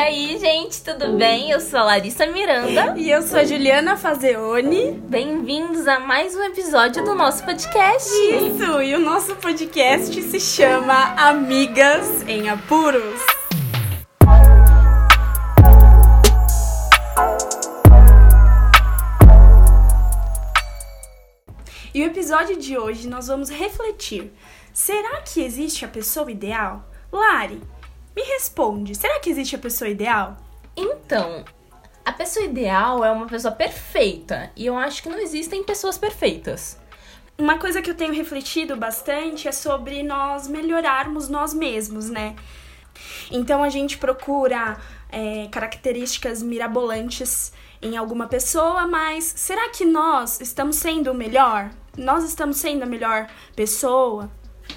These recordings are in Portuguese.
aí, gente, tudo bem? Eu sou a Larissa Miranda. E eu sou a Juliana Fazeoni. Bem-vindos a mais um episódio do nosso podcast. Isso, e o nosso podcast se chama Amigas em Apuros. E o episódio de hoje nós vamos refletir: será que existe a pessoa ideal? Lari, me responde, será que existe a pessoa ideal? Então, a pessoa ideal é uma pessoa perfeita e eu acho que não existem pessoas perfeitas. Uma coisa que eu tenho refletido bastante é sobre nós melhorarmos nós mesmos, né? Então a gente procura é, características mirabolantes em alguma pessoa, mas será que nós estamos sendo o melhor? Nós estamos sendo a melhor pessoa?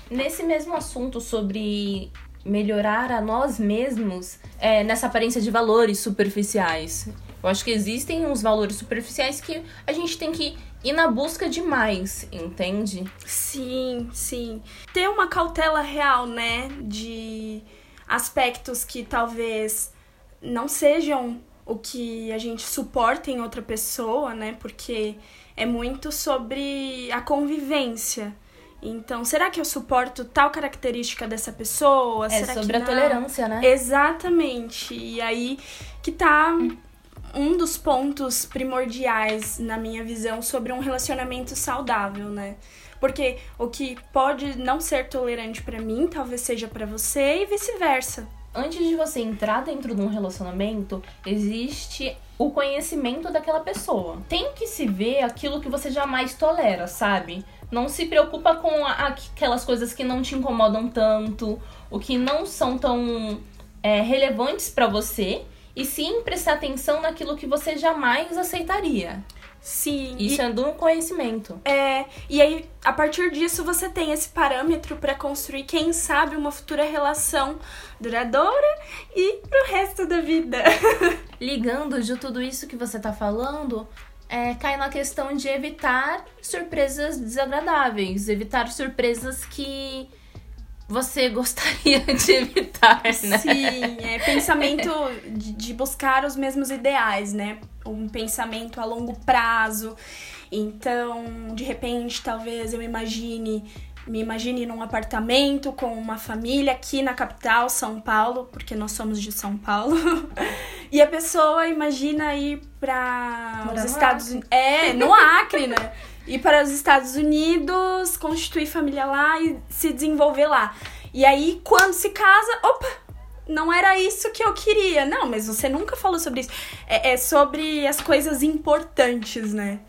Nesse mesmo assunto sobre melhorar a nós mesmos, é, nessa aparência de valores superficiais. Eu acho que existem uns valores superficiais que a gente tem que ir na busca de mais, entende? Sim, sim. Ter uma cautela real, né? De aspectos que talvez não sejam o que a gente suporta em outra pessoa, né? Porque é muito sobre a convivência. Então, será que eu suporto tal característica dessa pessoa? É será sobre que a tolerância, né? Exatamente. E aí que tá um dos pontos primordiais na minha visão sobre um relacionamento saudável, né? Porque o que pode não ser tolerante pra mim, talvez seja pra você e vice-versa. Antes de você entrar dentro de um relacionamento, existe o conhecimento daquela pessoa. Tem que se ver aquilo que você jamais tolera, sabe? Não se preocupa com aquelas coisas que não te incomodam tanto, o que não são tão é, relevantes pra você, e sim prestar atenção naquilo que você jamais aceitaria. Sim. Isso é do conhecimento. É, e aí, a partir disso, você tem esse parâmetro pra construir, quem sabe, uma futura relação duradoura e pro resto da vida. Ligando de tudo isso que você tá falando, é, cai na questão de evitar surpresas desagradáveis, evitar surpresas que você gostaria de evitar, né? Sim, é pensamento de, de buscar os mesmos ideais, né? Um pensamento a longo prazo. Então, de repente, talvez eu imagine, me imagine num apartamento com uma família aqui na capital, São Paulo, porque nós somos de São Paulo. E a pessoa imagina ir para os Estados. Unidos. É, no Acre, né? Ir para os Estados Unidos, constituir família lá e se desenvolver lá. E aí, quando se casa, opa, não era isso que eu queria. Não, mas você nunca falou sobre isso. É, é sobre as coisas importantes, né?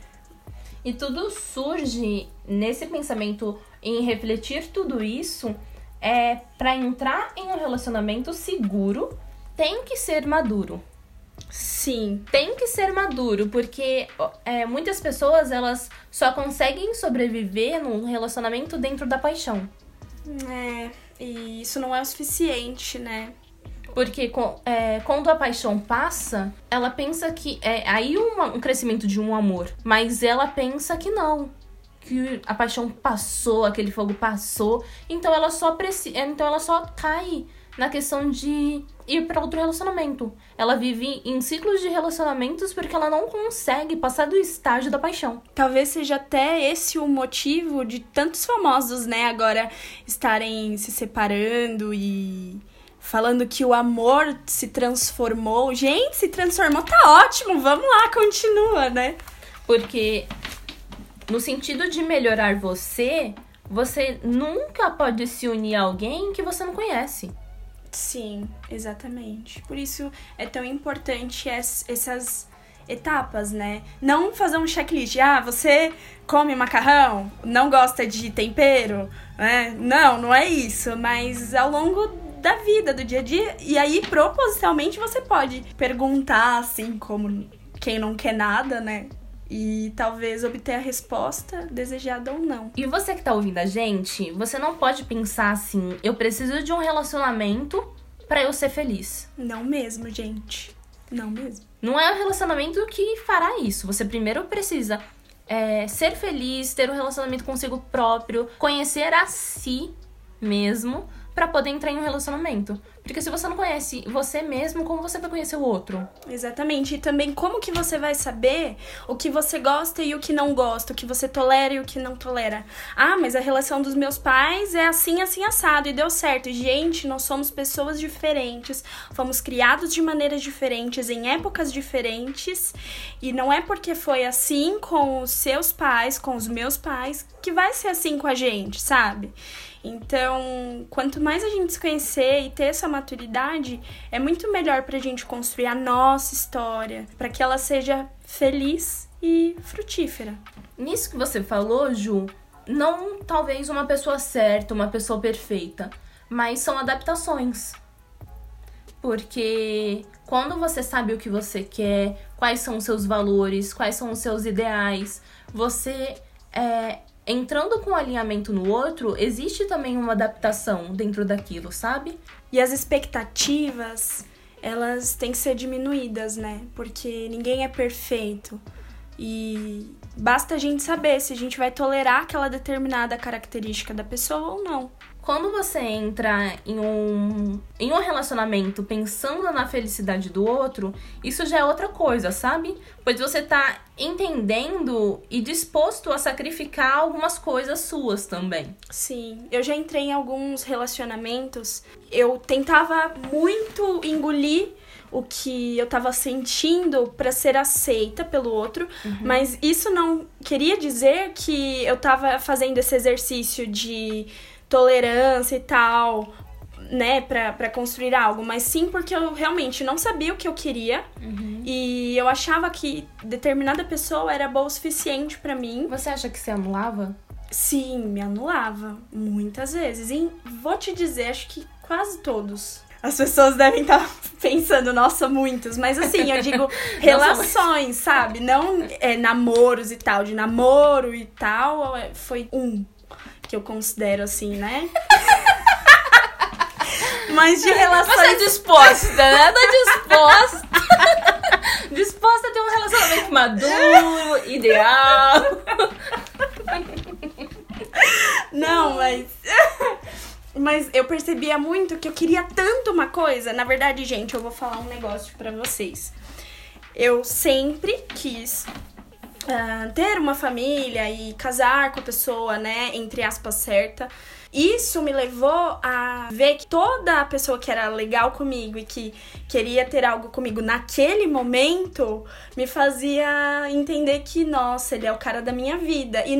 E tudo surge nesse pensamento em refletir tudo isso é para entrar em um relacionamento seguro, tem que ser maduro. Sim. Tem que ser maduro, porque é, muitas pessoas elas só conseguem sobreviver num relacionamento dentro da paixão. É, e isso não é o suficiente, né? Porque é, quando a paixão passa, ela pensa que é aí uma- um crescimento de um amor. Mas ela pensa que não. Que a paixão passou, aquele fogo passou. Então ela só precisa. Então ela só cai na questão de ir para outro relacionamento. Ela vive em ciclos de relacionamentos porque ela não consegue passar do estágio da paixão. Talvez seja até esse o motivo de tantos famosos, né, agora estarem se separando e falando que o amor se transformou. Gente, se transformou, tá ótimo, vamos lá, continua, né? Porque no sentido de melhorar você, você nunca pode se unir a alguém que você não conhece. Sim, exatamente. Por isso é tão importante es- essas etapas, né? Não fazer um checklist. Ah, você come macarrão, não gosta de tempero, né? Não, não é isso. Mas ao longo da vida, do dia a dia, e aí propositalmente você pode perguntar, assim, como quem não quer nada, né? E talvez obter a resposta desejada ou não. E você que tá ouvindo a gente, você não pode pensar assim, eu preciso de um relacionamento pra eu ser feliz. Não mesmo, gente. Não mesmo. Não é o relacionamento que fará isso. Você primeiro precisa é, ser feliz, ter um relacionamento consigo próprio, conhecer a si mesmo pra poder entrar em um relacionamento. Porque se você não conhece você mesmo, como você vai conhecer o outro? Exatamente. E também como que você vai saber o que você gosta e o que não gosta, o que você tolera e o que não tolera. Ah, mas a relação dos meus pais é assim, assim, assado e deu certo. Gente, nós somos pessoas diferentes, fomos criados de maneiras diferentes, em épocas diferentes, e não é porque foi assim com os seus pais, com os meus pais, que vai ser assim com a gente, sabe? Então, quanto mais a gente se conhecer e ter essa maturidade, é muito melhor pra gente construir a nossa história, para que ela seja feliz e frutífera. Nisso que você falou, Ju, não talvez uma pessoa certa, uma pessoa perfeita, mas são adaptações. Porque quando você sabe o que você quer, quais são os seus valores, quais são os seus ideais, você é, entrando com alinhamento no outro, existe também uma adaptação dentro daquilo, sabe? E as expectativas, elas têm que ser diminuídas, né? Porque ninguém é perfeito. E basta a gente saber se a gente vai tolerar aquela determinada característica da pessoa ou não. Quando você entra em um, em um relacionamento pensando na felicidade do outro, isso já é outra coisa, sabe? Pois você tá entendendo e disposto a sacrificar algumas coisas suas também. Sim, eu já entrei em alguns relacionamentos, eu tentava muito engolir o que eu tava sentindo para ser aceita pelo outro, uhum. mas isso não queria dizer que eu tava fazendo esse exercício de tolerância e tal, né, pra, pra construir algo, mas sim porque eu realmente não sabia o que eu queria uhum. e eu achava que determinada pessoa era boa o suficiente para mim. Você acha que se anulava? Sim, me anulava muitas vezes. E vou te dizer, acho que quase todos. As pessoas devem estar pensando, nossa, muitos. Mas assim, eu digo relações, sabe? Não é, namoros e tal. De namoro e tal, é, foi um que eu considero assim, né? Mas de relações. Você é disposta, né? Tá disposta. disposta a ter um relacionamento maduro, ideal. Não, mas. Mas eu percebia muito que eu queria tanto uma coisa. Na verdade, gente, eu vou falar um negócio para vocês. Eu sempre quis uh, ter uma família e casar com a pessoa, né, entre aspas, certa. Isso me levou a ver que toda a pessoa que era legal comigo e que queria ter algo comigo naquele momento me fazia entender que, nossa, ele é o cara da minha vida. E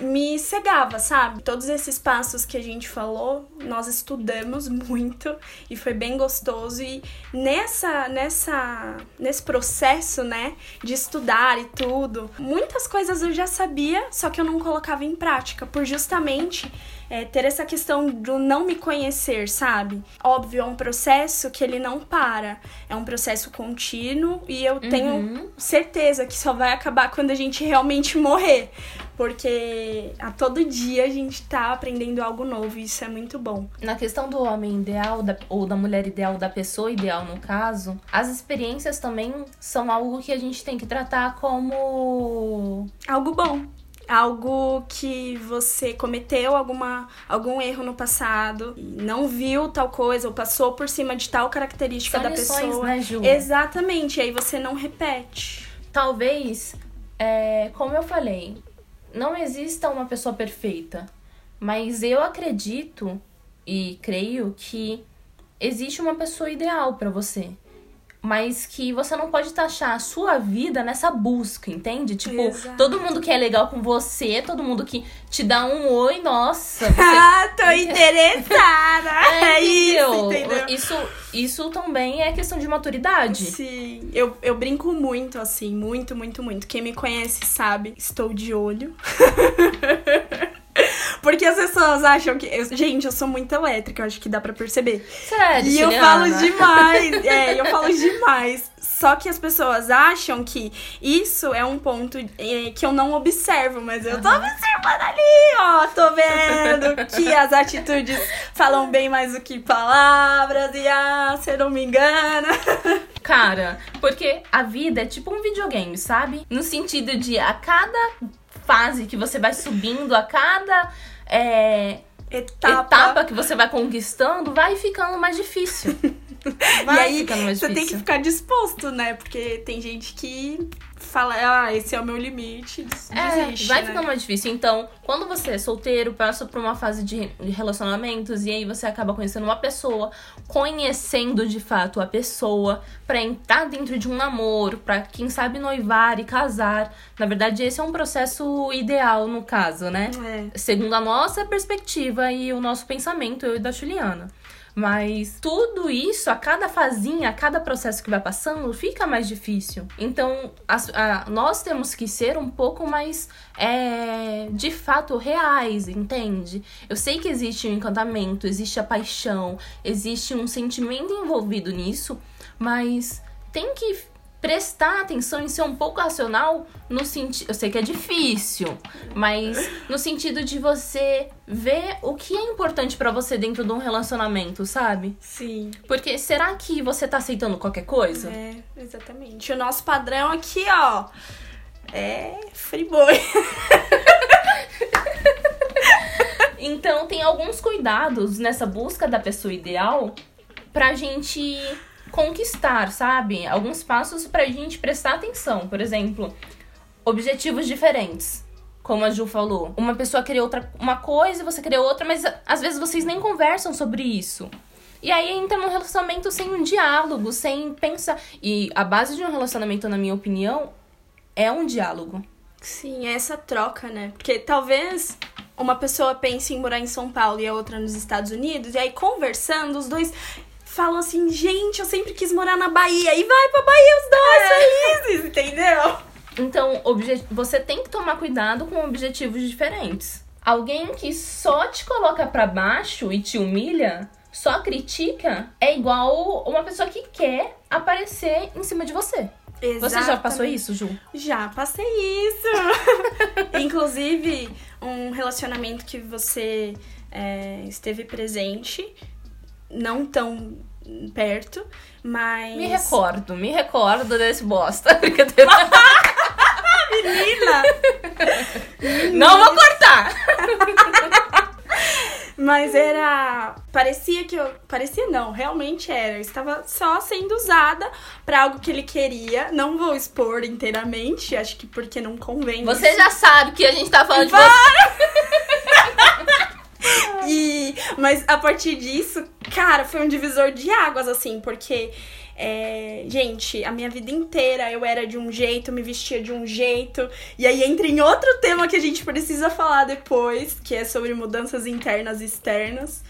me cegava, sabe? Todos esses passos que a gente falou, nós estudamos muito e foi bem gostoso. E nessa, nessa, nesse processo, né, de estudar e tudo, muitas coisas eu já sabia, só que eu não colocava em prática, por justamente é, ter essa questão do não me conhecer, sabe? Óbvio, é um processo que ele não para, é um processo contínuo e eu uhum. tenho certeza que só vai acabar quando a gente realmente morrer, porque a todo dia a gente tá aprendendo algo novo e isso é muito bom. Na questão do homem ideal da, ou da mulher ideal, da pessoa ideal no caso, as experiências também são algo que a gente tem que tratar como algo bom algo que você cometeu alguma, algum erro no passado, não viu tal coisa ou passou por cima de tal característica São da lições, pessoa. Né, Ju? Exatamente, aí você não repete. Talvez, é, como eu falei, não exista uma pessoa perfeita, mas eu acredito e creio que existe uma pessoa ideal para você mas que você não pode taxar a sua vida nessa busca, entende? Tipo, Exato. todo mundo que é legal com você, todo mundo que te dá um oi, nossa. Você... ah, tô interessada. é, isso, entendeu? Isso, isso também é questão de maturidade. Sim, eu, eu brinco muito, assim, muito, muito, muito. Quem me conhece sabe, estou de olho. Porque as pessoas acham que. Eu, gente, eu sou muito elétrica, acho que dá pra perceber. Sério, E eu falo demais. é, eu falo demais. Só que as pessoas acham que isso é um ponto é, que eu não observo, mas eu tô observando ali, ó. Tô vendo que as atitudes falam bem mais do que palavras. E ah, você não me engana. Cara, porque a vida é tipo um videogame, sabe? No sentido de a cada fase que você vai subindo, a cada é, etapa, etapa que você vai conquistando, vai ficando mais difícil. Vai e aí você tem que ficar disposto, né? Porque tem gente que fala, ah, esse é o meu limite, É, desiste, vai né? ficando mais difícil. Então, quando você é solteiro, passa por uma fase de de relacionamentos e aí você acaba conhecendo uma pessoa, conhecendo de fato a pessoa, pra entrar dentro de um namoro, pra quem sabe noivar e casar. Na verdade, esse é um processo ideal no caso, né? É. Segundo a nossa perspectiva e o nosso pensamento, eu e da Juliana. Mas tudo isso, a cada fazinha, a cada processo que vai passando, fica mais difícil. Então, as- a- nós temos que ser um pouco mais, é, de fato, reais, entende? Eu sei que existe um encantamento, existe a paixão, existe um sentimento envolvido nisso, mas tem que prestar atenção em ser um pouco racional no sentido. Eu sei que é difícil, mas no sentido de você ver o que é importante pra você dentro de um relacionamento, sabe? Sim. Porque será que você tá aceitando qualquer coisa? É, exatamente. O nosso padrão aqui, ó, é friboi. Então tem alguns cuidados nessa busca da pessoa ideal pra gente conquistar, sabe? Alguns passos pra gente prestar atenção. Por exemplo, objetivos diferentes. Como a Ju falou, uma pessoa queria outra uma coisa e você queria outra, mas às vezes vocês nem conversam sobre isso. E aí entra num relacionamento sem um diálogo, sem pensar. E a base de um relacionamento, na minha opinião, é um diálogo. Sim, é essa troca, né? Porque talvez uma pessoa pense em morar em São Paulo e a outra nos Estados Unidos, e aí conversando, os dois falam assim, gente, eu sempre quis morar na Bahia, e vai pra Bahia os dois felizes, entendeu? Então, você tem que tomar cuidado com objetivos diferentes. Alguém que só te coloca pra baixo e te humilha, só critica, é igual uma pessoa que quer aparecer em cima de você. Você já passou Exatamente. isso, Ju? Já passei isso. Inclusive, um relacionamento que você é, esteve presente, não tão perto, mas. Me recordo, me recordo desse bosta. Brincadeira. Menina! Não vou cortar! Mas era. Parecia que eu. Parecia não, realmente era. Eu estava só sendo usada pra algo que ele queria. Não vou expor inteiramente, acho que porque não convém. Você isso. já sabe que a gente tá falando de Vai! você. E, mas a partir disso, cara, foi um divisor de águas, assim, porque, é, gente, a minha vida inteira eu era de um jeito, me vestia de um jeito. E aí entra em outro tema que a gente precisa falar depois, que é sobre mudanças internas e externas.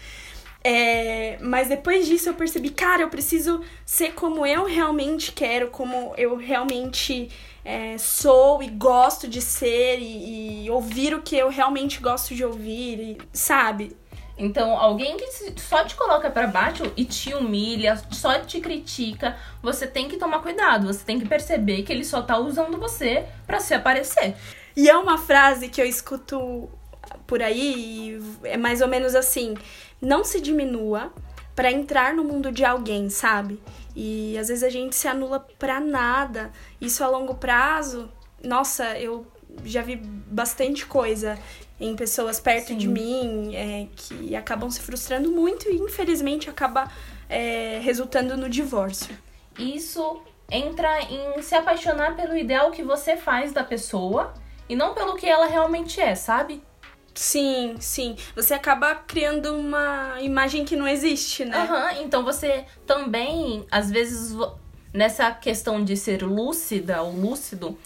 É, mas depois disso eu percebi, cara, eu preciso ser como eu realmente quero, como eu realmente é, sou e gosto de ser e, e ouvir o que eu realmente gosto de ouvir, e, sabe? Então, alguém que só te coloca pra baixo e te humilha, só te critica, você tem que tomar cuidado. Você tem que perceber que ele só tá usando você pra se aparecer. E é uma frase que eu escuto por aí, e é mais ou menos assim: não se diminua pra entrar no mundo de alguém, sabe? E às vezes a gente se anula pra nada. Isso a longo prazo, nossa, eu já vi bastante coisa em pessoas perto Sim. de mim é, que acabam se frustrando muito e infelizmente acaba é, resultando no divórcio. Isso entra em se apaixonar pelo ideal que você faz da pessoa e não pelo que ela realmente é, sabe? Sim, sim. Você acaba criando uma imagem que não existe, né? Aham, então você também, às vezes, nessa questão de ser lúcida ou lúcido,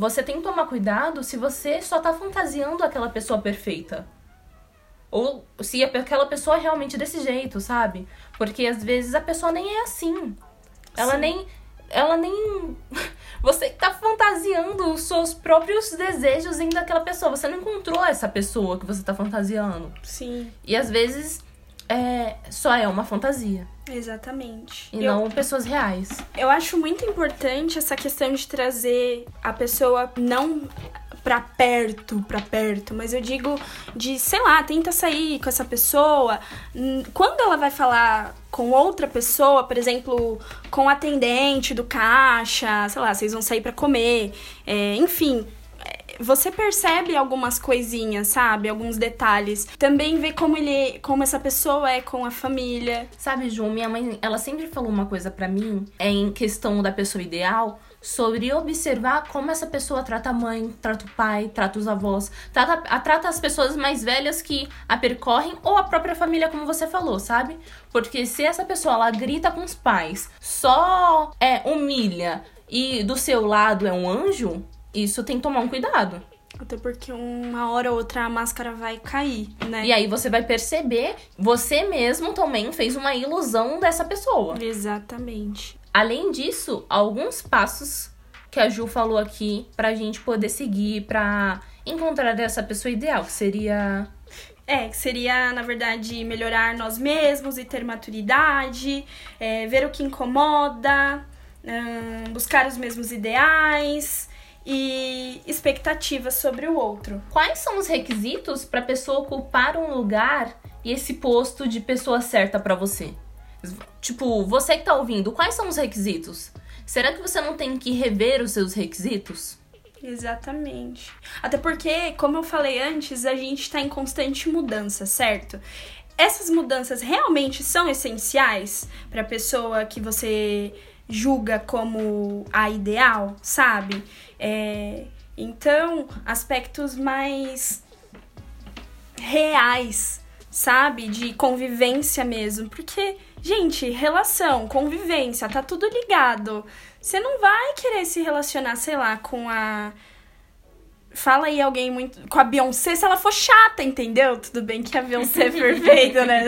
você tem que tomar cuidado se você só tá fantasiando aquela pessoa perfeita. Ou se aquela pessoa é realmente desse jeito, sabe? Porque às vezes a pessoa nem é assim. Ela Sim. nem. Ela nem. Você tá fantasiando os seus próprios desejos dentro daquela pessoa. Você não encontrou essa pessoa que você tá fantasiando. Sim, E às vezes é, só é uma fantasia. Exatamente. E eu, não pessoas reais. eu acho muito importante essa questão de trazer a pessoa não pra perto, pra perto, mas eu digo de, sei lá, tenta sair com essa pessoa. Hum, Quando ela vai falar com outra pessoa, por exemplo, com o atendente do caixa, sei lá, vocês vão sair pra comer, é, enfim, você percebe algumas coisinhas, sabe? Alguns detalhes. Também vê como ele, como essa pessoa é com a família. Sabe, Ju, minha mãe, ela sempre falou uma coisa para mim, é em questão da pessoa ideal, sobre observar como essa pessoa trata a mãe, trata o pai, trata os avós, trata, trata as pessoas mais velhas que a percorrem ou a própria família, como você falou, sabe? Porque se essa pessoa ela grita com os pais, só é humilha e do seu lado é um anjo, isso tem que tomar um cuidado. Até porque uma hora ou outra a máscara vai cair, né? E aí você vai perceber, você mesmo também fez uma ilusão dessa pessoa. Exatamente. Além disso, alguns passos que a Ju falou aqui pra gente poder seguir pra encontrar essa pessoa ideal, que seria é, que seria, na verdade, melhorar nós mesmos e ter maturidade, é, ver o que incomoda, hum, buscar os mesmos ideais e expectativas sobre o outro. Quais são os requisitos para a pessoa ocupar um lugar e esse posto de pessoa certa para você? Tipo, você que tá ouvindo, quais são os requisitos? Será que você não tem que rever os seus requisitos? Exatamente. Até porque, como eu falei antes, a gente está em constante mudança, certo? Essas mudanças realmente são essenciais para a pessoa que você julga como a ideal, sabe? É, então, aspectos mais reais, sabe? De convivência mesmo. Porque, gente, relação, convivência, tá tudo ligado. Você não vai querer se relacionar, sei lá, com a. Fala aí alguém muito. Com a Beyoncé se ela for chata, entendeu? Tudo bem que a Beyoncé é perfeita, né?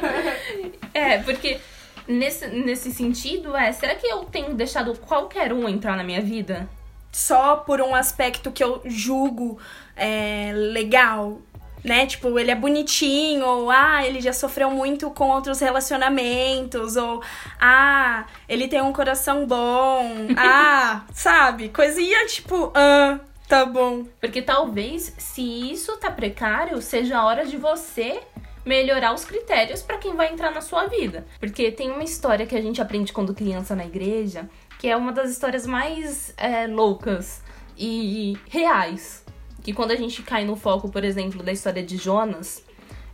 é, porque nesse, nesse sentido, é, será que eu tenho deixado qualquer um entrar na minha vida? Só por um aspecto que eu julgo é, legal, né? Tipo, ele é bonitinho, ou ah, ele já sofreu muito com outros relacionamentos, ou ah, ele tem um coração bom, ah, sabe? Coisinha tipo, ah, tá bom. Porque talvez, se isso tá precário, seja a hora de você melhorar os critérios para quem vai entrar na sua vida. Porque tem uma história que a gente aprende quando criança na igreja, que é uma das histórias mais é, loucas e reais. Que quando a gente cai no foco, por exemplo, da história de Jonas,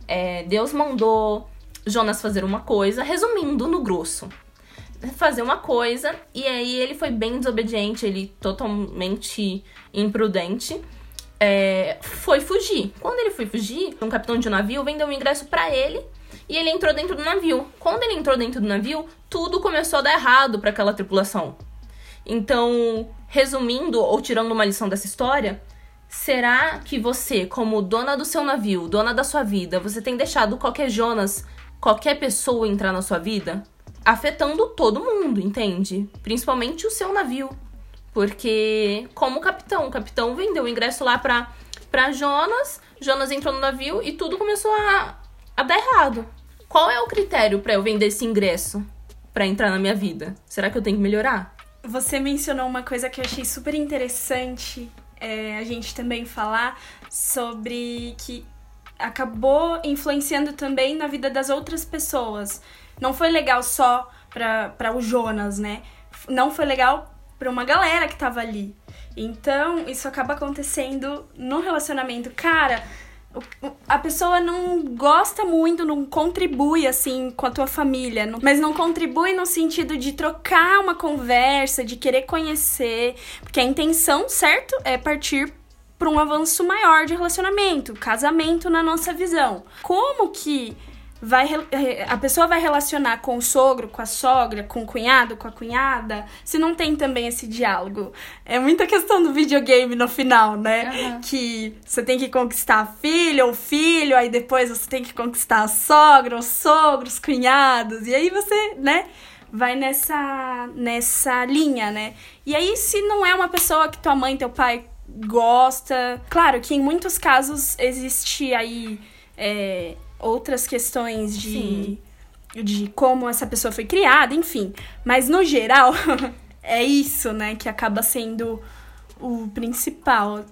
é, Deus mandou Jonas fazer uma coisa, resumindo no grosso. Fazer uma coisa, e aí ele foi bem desobediente, ele totalmente imprudente é, foi fugir. Quando ele foi fugir, um capitão de navio vendeu um ingresso para ele e ele entrou dentro do navio. Quando ele entrou dentro do navio, tudo começou a dar errado para aquela tripulação. Então, resumindo ou tirando uma lição dessa história, será que você, como dona do seu navio, dona da sua vida, você tem deixado qualquer Jonas, qualquer pessoa entrar na sua vida? Afetando todo mundo, entende? Principalmente o seu navio. Porque, como capitão, o capitão vendeu o ingresso lá pra, pra Jonas, Jonas entrou no navio e tudo começou a, a dar errado. Qual é o critério para eu vender esse ingresso para entrar na minha vida? Será que eu tenho que melhorar? Você mencionou uma coisa que eu achei super interessante é, a gente também falar sobre que acabou influenciando também na vida das outras pessoas. Não foi legal só para o Jonas, né? Não foi legal para uma galera que tava ali. Então, isso acaba acontecendo no relacionamento. Cara, a pessoa não gosta muito, não contribui assim com a tua família, mas não contribui no sentido de trocar uma conversa, de querer conhecer, porque a intenção, certo, é partir para um avanço maior de relacionamento, casamento na nossa visão. Como que vai a pessoa vai relacionar com o sogro, com a sogra, com o cunhado, com a cunhada, se não tem também esse diálogo. É muita questão do videogame no final, né? Uhum. Que você tem que conquistar a filha ou filho, aí depois você tem que conquistar a sogra, os sogros, cunhados, e aí você, né? Vai nessa, nessa linha, né? E aí, se não é uma pessoa que tua mãe, teu pai gosta. Claro que em muitos casos existe aí. É, outras questões de, de como essa pessoa foi criada, enfim. Mas no geral, é isso, né, que acaba sendo o principal.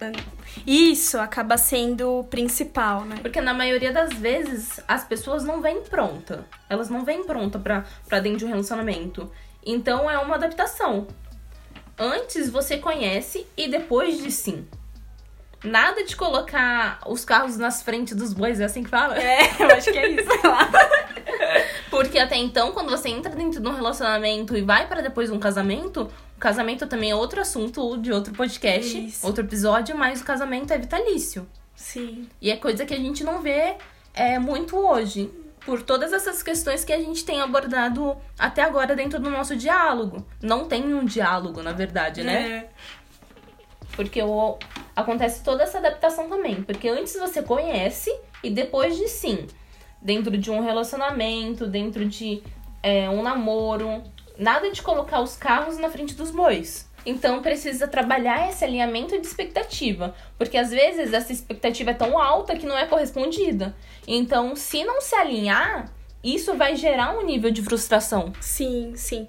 Isso acaba sendo o principal, né? Porque na maioria das vezes as pessoas não vêm pronta. Elas não vêm pronta pra, pra dentro de um relacionamento. Então é uma adaptação. Antes você conhece e depois de sim. Nada de colocar os carros nas frentes dos bois, é assim que fala? É, eu acho que é isso. lá. Porque até então, quando você entra dentro de um relacionamento e vai para depois um casamento, o casamento também é outro assunto de outro podcast, Isso. outro episódio, mas o casamento é vitalício. Sim. E é coisa que a gente não vê é, muito hoje. Por todas essas questões que a gente tem abordado até agora dentro do nosso diálogo. Não tem um diálogo, na verdade, né? É. Porque o, acontece toda essa adaptação também. Porque antes você conhece e depois de sim. Dentro de um relacionamento, dentro de é, um namoro. Nada de colocar os carros na frente dos bois. Então precisa trabalhar esse alinhamento de expectativa. Porque às vezes essa expectativa é tão alta que não é correspondida. Então, se não se alinhar, isso vai gerar um nível de frustração. Sim, sim.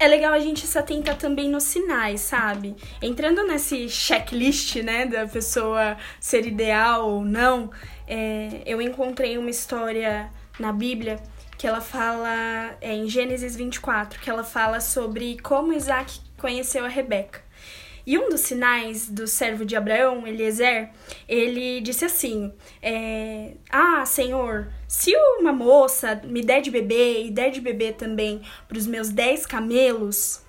É legal a gente se atentar também nos sinais, sabe? Entrando nesse checklist, né, da pessoa ser ideal ou não, é, eu encontrei uma história na Bíblia que ela fala, é, em Gênesis 24, que ela fala sobre como Isaac conheceu a Rebeca. E um dos sinais do servo de Abraão, Eliezer, ele disse assim: é, Ah, Senhor, se uma moça me der de beber e der de beber também para os meus 10 camelos,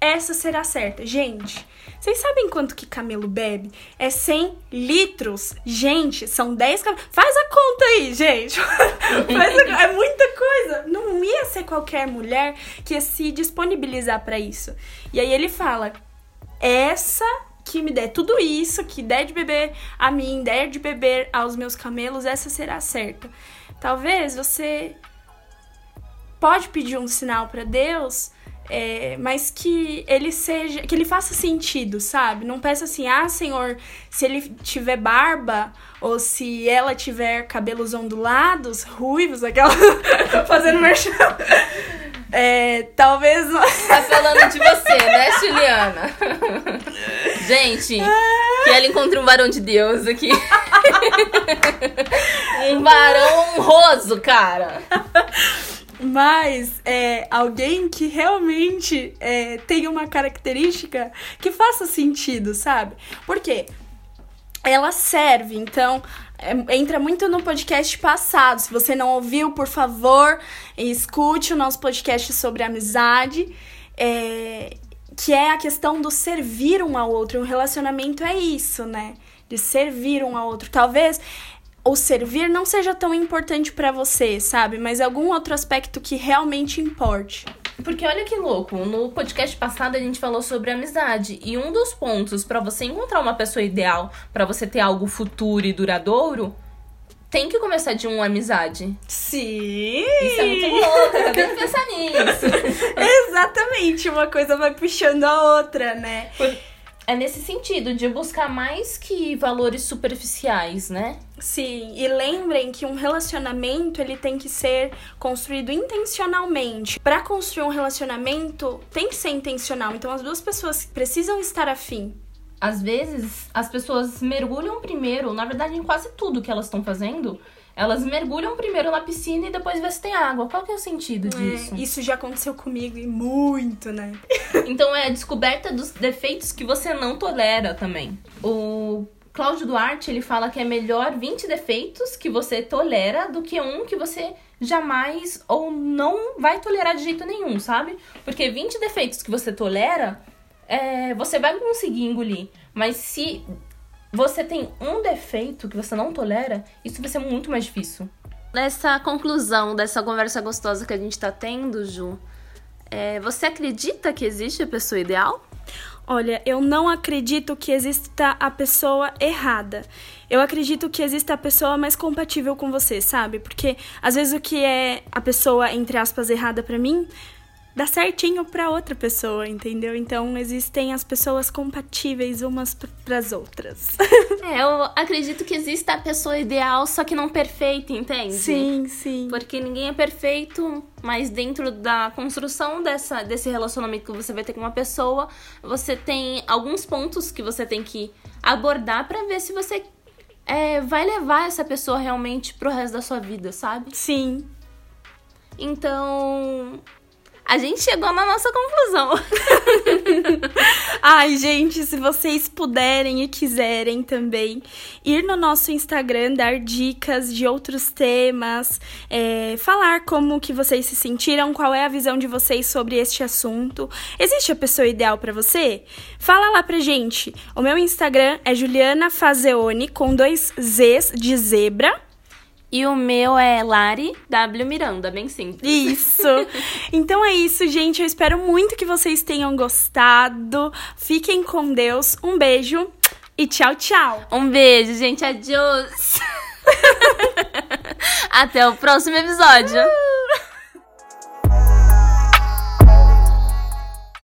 essa será certa. Gente, vocês sabem quanto que camelo bebe? É 100 litros. Gente, são 10 camelos. Faz a conta aí, gente. A... É muita coisa. Não ia ser qualquer mulher que ia se disponibilizar para isso. E aí ele fala: essa que me der tudo isso, que der de beber a mim, der de beber aos meus camelos, essa será certa. Talvez você pode pedir um sinal para Deus, é, mas que ele seja, que ele faça sentido, sabe? Não peça assim, ah, Senhor, se ele tiver barba ou se ela tiver cabelos ondulados, ruivos, aquela fazendo merchan. É, talvez Tá falando de você, né, Juliana? Gente, que ela encontre um varão de Deus aqui. um varão honroso, cara. Mas é é, que realmente é, tenha uma característica que faça sentido, sabe? Por quê? Ela serve, então é, entra muito no podcast passado. Se você não ouviu, por favor, escute o nosso podcast sobre amizade. É, que é a questão do servir um ao outro. Um relacionamento é isso, né? De servir um ao outro. Talvez o servir não seja tão importante para você, sabe? Mas algum outro aspecto que realmente importe. Porque olha que louco, no podcast passado a gente falou sobre amizade e um dos pontos para você encontrar uma pessoa ideal, para você ter algo futuro e duradouro, tem que começar de uma amizade. Sim! Isso é muito louco, eu acabei de pensar nisso. Exatamente, uma coisa vai puxando a outra, né? É nesse sentido, de buscar mais que valores superficiais, né? Sim, e lembrem que um relacionamento ele tem que ser construído intencionalmente. Para construir um relacionamento tem que ser intencional, então as duas pessoas precisam estar afim. Às vezes, as pessoas mergulham primeiro, na verdade, em quase tudo que elas estão fazendo, elas mergulham primeiro na piscina e depois vê se tem água. Qual que é o sentido disso? É, isso já aconteceu comigo e muito, né? Então é a descoberta dos defeitos que você não tolera também. O Cláudio Duarte, ele fala que é melhor 20 defeitos que você tolera do que um que você jamais ou não vai tolerar de jeito nenhum, sabe? Porque 20 defeitos que você tolera, é, você vai conseguir engolir. Mas se você tem um defeito que você não tolera, isso vai ser muito mais difícil. Nessa conclusão dessa conversa gostosa que a gente tá tendo, Ju, é, você acredita que existe a pessoa ideal? Olha, eu não acredito que exista a pessoa errada. Eu acredito que exista a pessoa mais compatível com você, sabe? Porque às vezes o que é a pessoa entre aspas errada para mim dá certinho para outra pessoa, entendeu? Então existem as pessoas compatíveis umas para as outras. É, eu acredito que exista a pessoa ideal, só que não perfeita, entende? sim, sim. Porque ninguém é perfeito, mas dentro da construção dessa, desse relacionamento que você vai ter com uma pessoa, você tem alguns pontos que você tem que abordar para ver se você é, vai levar essa pessoa realmente pro resto da sua vida, sabe? Sim. Então, a gente chegou na nossa conclusão. Ai, gente, se vocês puderem e quiserem também ir no nosso Instagram, dar dicas de outros temas, é, falar como que vocês se sentiram, qual é a visão de vocês sobre este assunto. Existe a pessoa ideal para você? Fala lá pra gente. O meu Instagram é Juliana Fazeone com dois Z's de zebra. E o meu é Lari W Miranda, bem simples. Isso! Então é isso, gente. Eu espero muito que vocês tenham gostado. Fiquem com Deus. Um beijo e tchau, tchau. Um beijo, gente. Adiós. Até o próximo episódio.